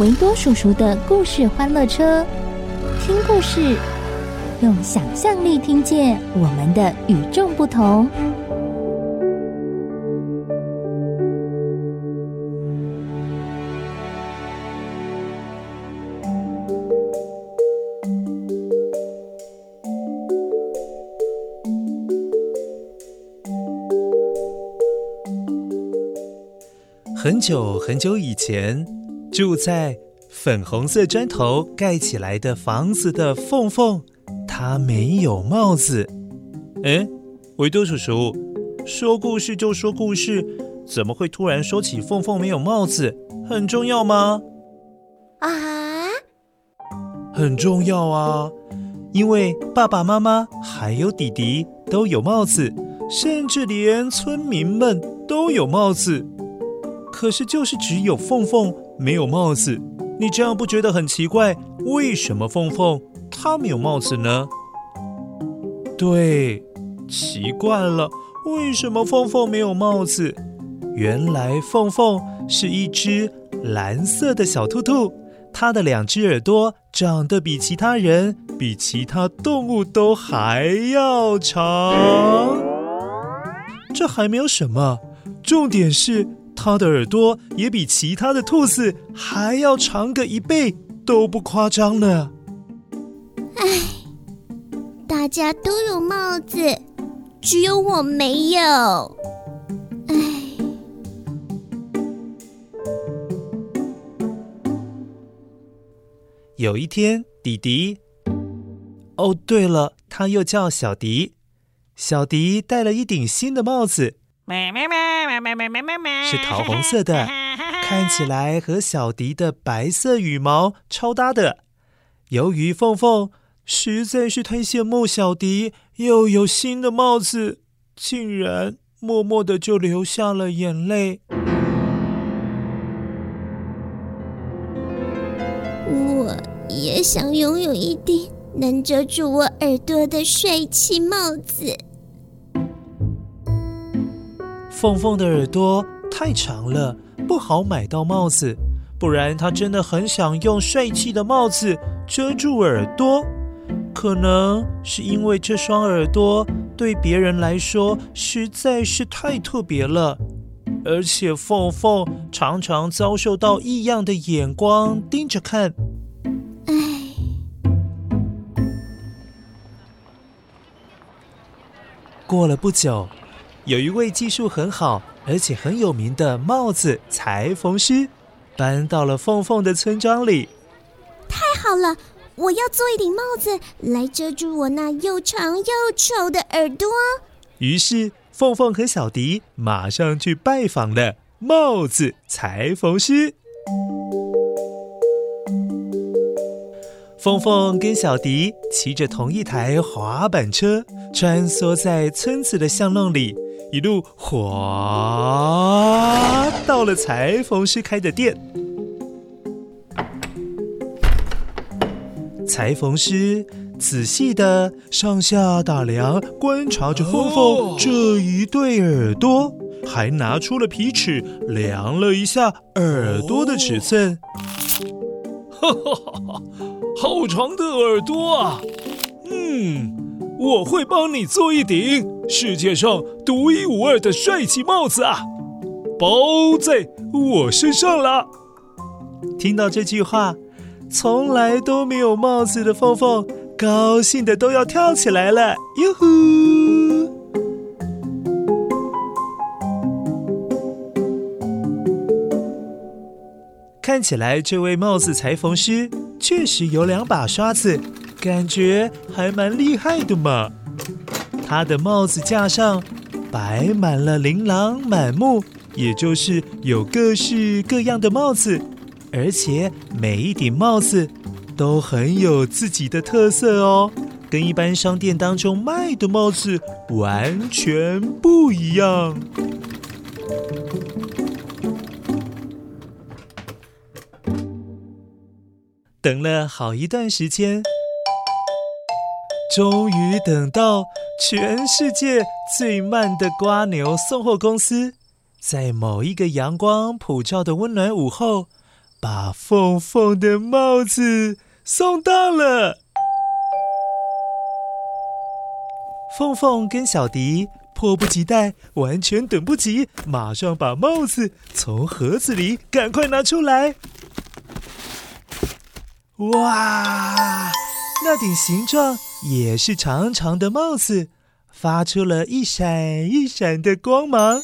维多叔叔的故事欢乐车，听故事，用想象力听见我们的与众不同。很久很久以前，住在粉红色砖头盖起来的房子的凤凤，她没有帽子。哎，维多叔叔，说故事就说故事，怎么会突然说起凤凤没有帽子？很重要吗？啊，很重要啊，因为爸爸妈妈还有弟弟都有帽子，甚至连村民们都有帽子。可是，就是只有凤凤没有帽子，你这样不觉得很奇怪？为什么凤凤她没有帽子呢？对，奇怪了，为什么凤凤没有帽子？原来凤凤是一只蓝色的小兔兔，它的两只耳朵长得比其他人、比其他动物都还要长。这还没有什么，重点是。它的耳朵也比其他的兔子还要长个一倍，都不夸张呢。唉，大家都有帽子，只有我没有。唉。有一天，迪迪，哦，对了，他又叫小迪，小迪戴了一顶新的帽子。是桃红色的，看起来和小迪的白色羽毛超搭的。由于凤凤实在是太羡慕小迪又有新的帽子，竟然默默的就流下了眼泪。我也想拥有一顶能遮住我耳朵的帅气帽子。凤凤的耳朵太长了，不好买到帽子。不然，她真的很想用帅气的帽子遮住耳朵。可能是因为这双耳朵对别人来说实在是太特别了，而且凤凤常常遭受到异样的眼光盯着看。唉。过了不久。有一位技术很好，而且很有名的帽子裁缝师，搬到了凤凤的村庄里。太好了，我要做一顶帽子来遮住我那又长又丑的耳朵。于是，凤凤和小迪马上去拜访了帽子裁缝师。凤凤跟小迪骑着同一台滑板车，穿梭在村子的巷弄里。一路滑到了裁缝师开的店，裁缝师仔细的上下打量，观察着凤凤这一对耳朵，还拿出了皮尺量了一下耳朵的尺寸。哈哈哈哈，好长的耳朵啊！嗯。我会帮你做一顶世界上独一无二的帅气帽子啊！包在我身上了。听到这句话，从来都没有帽子的凤凤高兴的都要跳起来了，哟呼！看起来这位帽子裁缝师确实有两把刷子，感觉还蛮厉害的嘛。他的帽子架上摆满了琳琅满目，也就是有各式各样的帽子，而且每一顶帽子都很有自己的特色哦，跟一般商店当中卖的帽子完全不一样。等了好一段时间，终于等到。全世界最慢的瓜牛送货公司，在某一个阳光普照的温暖午后，把凤凤的帽子送到了。凤凤跟小迪迫不及待，完全等不及，马上把帽子从盒子里赶快拿出来。哇！那顶形状也是长长的帽子，发出了一闪一闪的光芒。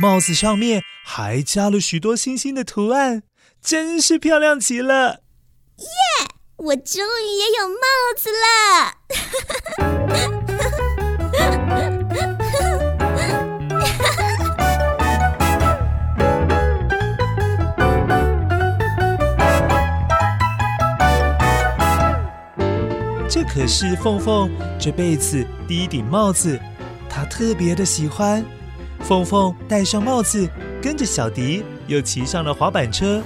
帽子上面还加了许多星星的图案，真是漂亮极了。耶！我终于也有帽子了。这可是凤凤这辈子第一顶帽子，她特别的喜欢。凤凤戴上帽子，跟着小迪又骑上了滑板车，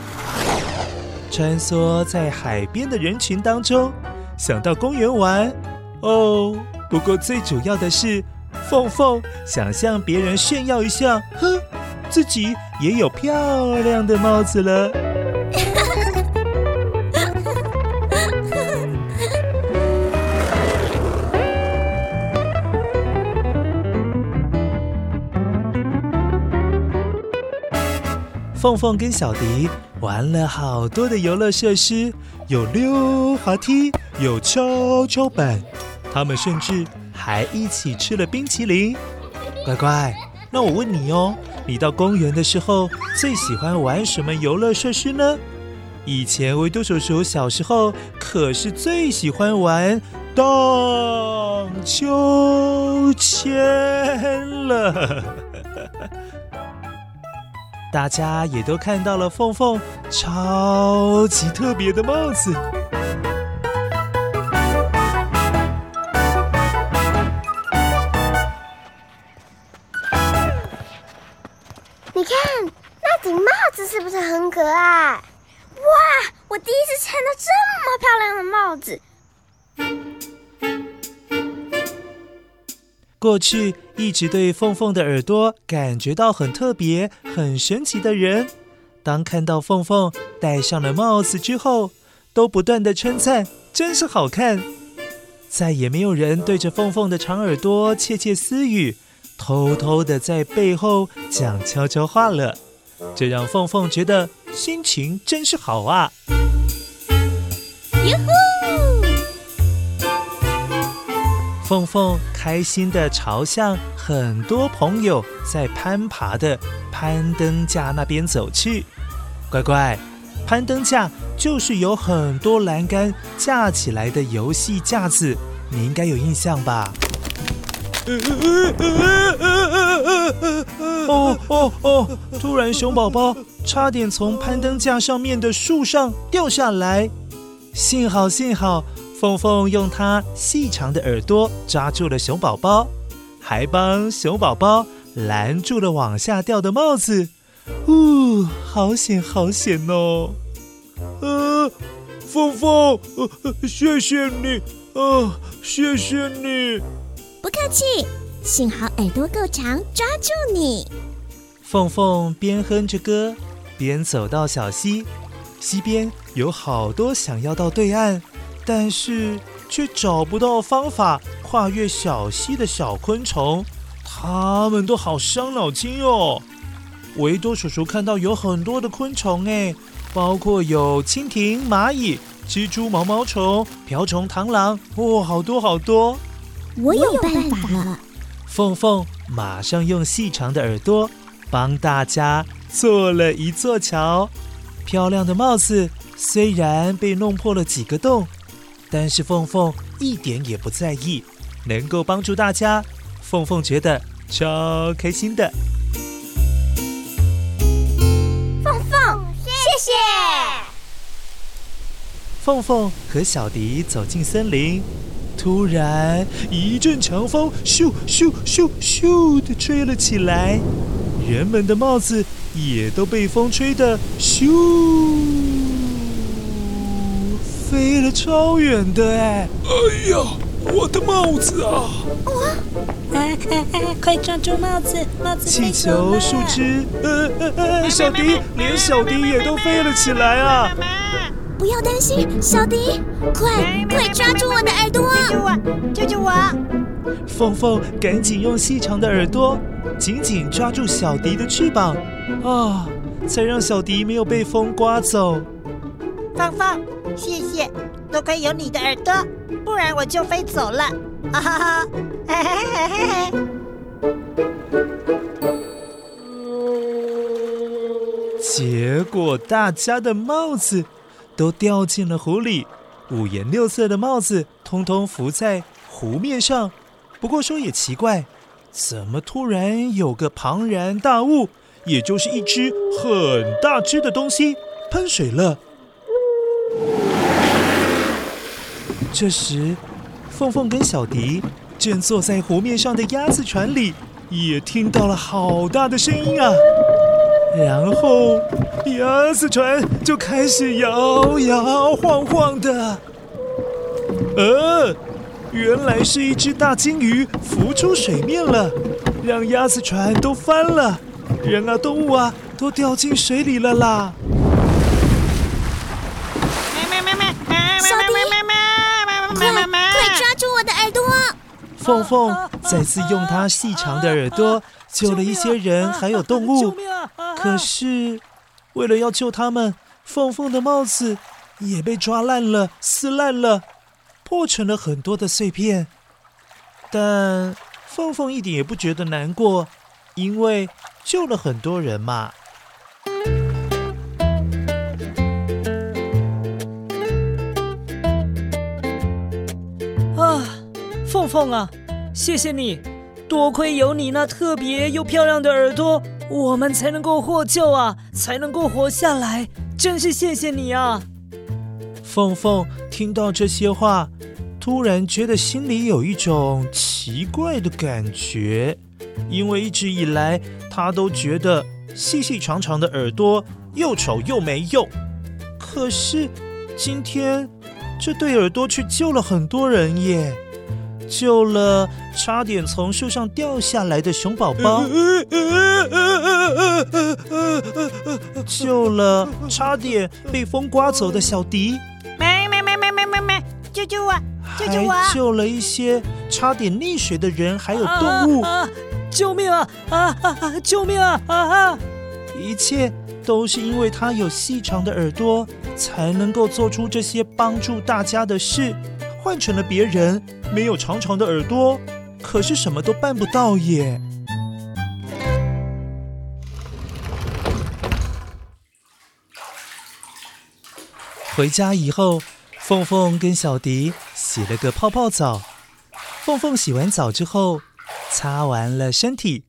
穿梭在海边的人群当中，想到公园玩。哦，不过最主要的是，凤凤想向别人炫耀一下，哼，自己也有漂亮的帽子了。凤凤跟小迪玩了好多的游乐设施，有溜滑梯，有跷跷板，他们甚至还一起吃了冰淇淋。乖乖，那我问你哦，你到公园的时候最喜欢玩什么游乐设施呢？以前维多叔叔小时候可是最喜欢玩荡秋千了。大家也都看到了凤凤超级特别的帽子。过去一直对凤凤的耳朵感觉到很特别、很神奇的人，当看到凤凤戴上了帽子之后，都不断的称赞，真是好看。再也没有人对着凤凤的长耳朵窃窃私语，偷偷的在背后讲悄悄话了。这让凤凤觉得心情真是好啊！哟呼！凤凤开心地朝向很多朋友在攀爬的攀登架那边走去。乖乖，攀登架就是有很多栏杆架起来的游戏架子，你应该有印象吧？哦哦哦！突然，熊宝宝差点从攀登架上面的树上掉下来，幸好，幸好。凤凤用它细长的耳朵抓住了熊宝宝，还帮熊宝宝拦住了往下掉的帽子。呜，好险，好险哦！呃，凤凤，呃，谢谢你，呃，谢谢你。不客气，幸好耳朵够长，抓住你。凤凤边哼着歌，边走到小溪，溪边有好多想要到对岸。但是却找不到方法跨越小溪的小昆虫，它们都好伤脑筋哦。维多叔叔看到有很多的昆虫，哎，包括有蜻蜓、蚂蚁、蜘蛛、毛毛虫、瓢虫、螳螂，哦，好多好多。我有办法了。凤凤马上用细长的耳朵帮大家做了一座桥。漂亮的帽子虽然被弄破了几个洞，但是凤凤一点也不在意，能够帮助大家，凤凤觉得超开心的。凤凤，谢谢。凤凤和小迪走进森林。突然，一阵强风咻咻咻咻的吹了起来，人们的帽子也都被风吹得咻，飞了超远的哎！哎呀，我的帽子啊！哇！哎哎哎，快抓住帽子，帽子！气球、树枝，呃呃呃，小迪，连小迪也都飞了起来啊！不要担心，小迪，快快抓住我的耳朵！救救我！救救我！凤凤赶紧用细长的耳朵紧紧抓住小迪的翅膀，啊、哦，才让小迪没有被风刮走。凤凤，谢谢，多亏有你的耳朵，不然我就飞走了。啊哈哈！嘿嘿嘿嘿嘿。结果大家的帽子。都掉进了湖里，五颜六色的帽子通通浮在湖面上。不过说也奇怪，怎么突然有个庞然大物，也就是一只很大只的东西喷水了？这时，凤凤跟小迪正坐在湖面上的鸭子船里，也听到了好大的声音啊！然后，鸭子船就开始摇摇晃晃的。呃，原来是一只大鲸鱼浮出水面了，让鸭子船都翻了，人啊，动物啊，都掉进水里了啦！小迪，快快抓住我的耳朵！凤凤再次用它细长的耳朵救了一些人，还有动物。可是，为了要救他们，凤凤的帽子也被抓烂了、撕烂了，破成了很多的碎片。但凤凤一点也不觉得难过，因为救了很多人嘛。凤啊，谢谢你，多亏有你那特别又漂亮的耳朵。我们才能够获救啊，才能够活下来，真是谢谢你啊！凤凤听到这些话，突然觉得心里有一种奇怪的感觉，因为一直以来她都觉得细细长长的耳朵又丑又没用，可是今天这对耳朵却救了很多人耶。救了差点从树上掉下来的熊宝宝，救了差点被风刮走的小迪，没没没没没没没，救救我，救救我！还救了一些差点溺水的人，还有动物，救命啊啊啊！救命啊啊啊！一切都是因为他有细长的耳朵，才能够做出这些帮助大家的事。换成了别人，没有长长的耳朵，可是什么都办不到耶。回家以后，凤凤跟小迪洗了个泡泡澡。凤凤洗完澡之后，擦完了身体，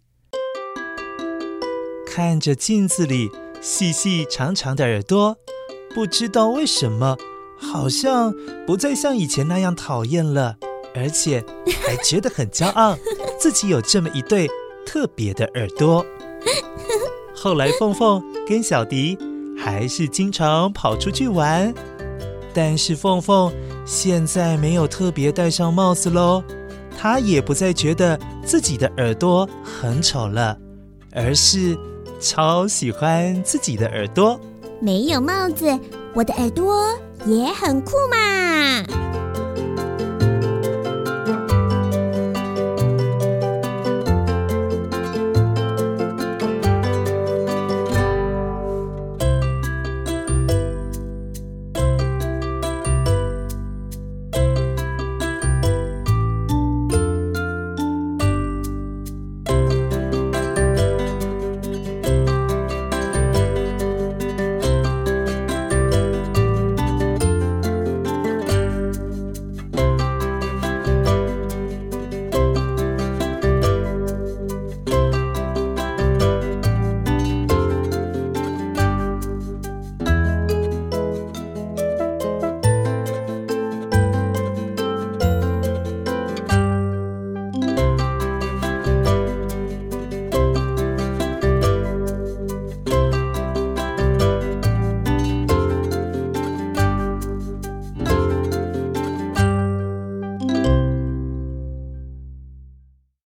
看着镜子里细细长长的耳朵，不知道为什么。好像不再像以前那样讨厌了，而且还觉得很骄傲，自己有这么一对特别的耳朵。后来，凤凤跟小迪还是经常跑出去玩，但是凤凤现在没有特别戴上帽子喽，她也不再觉得自己的耳朵很丑了，而是超喜欢自己的耳朵。没有帽子，我的耳朵。也很酷嘛！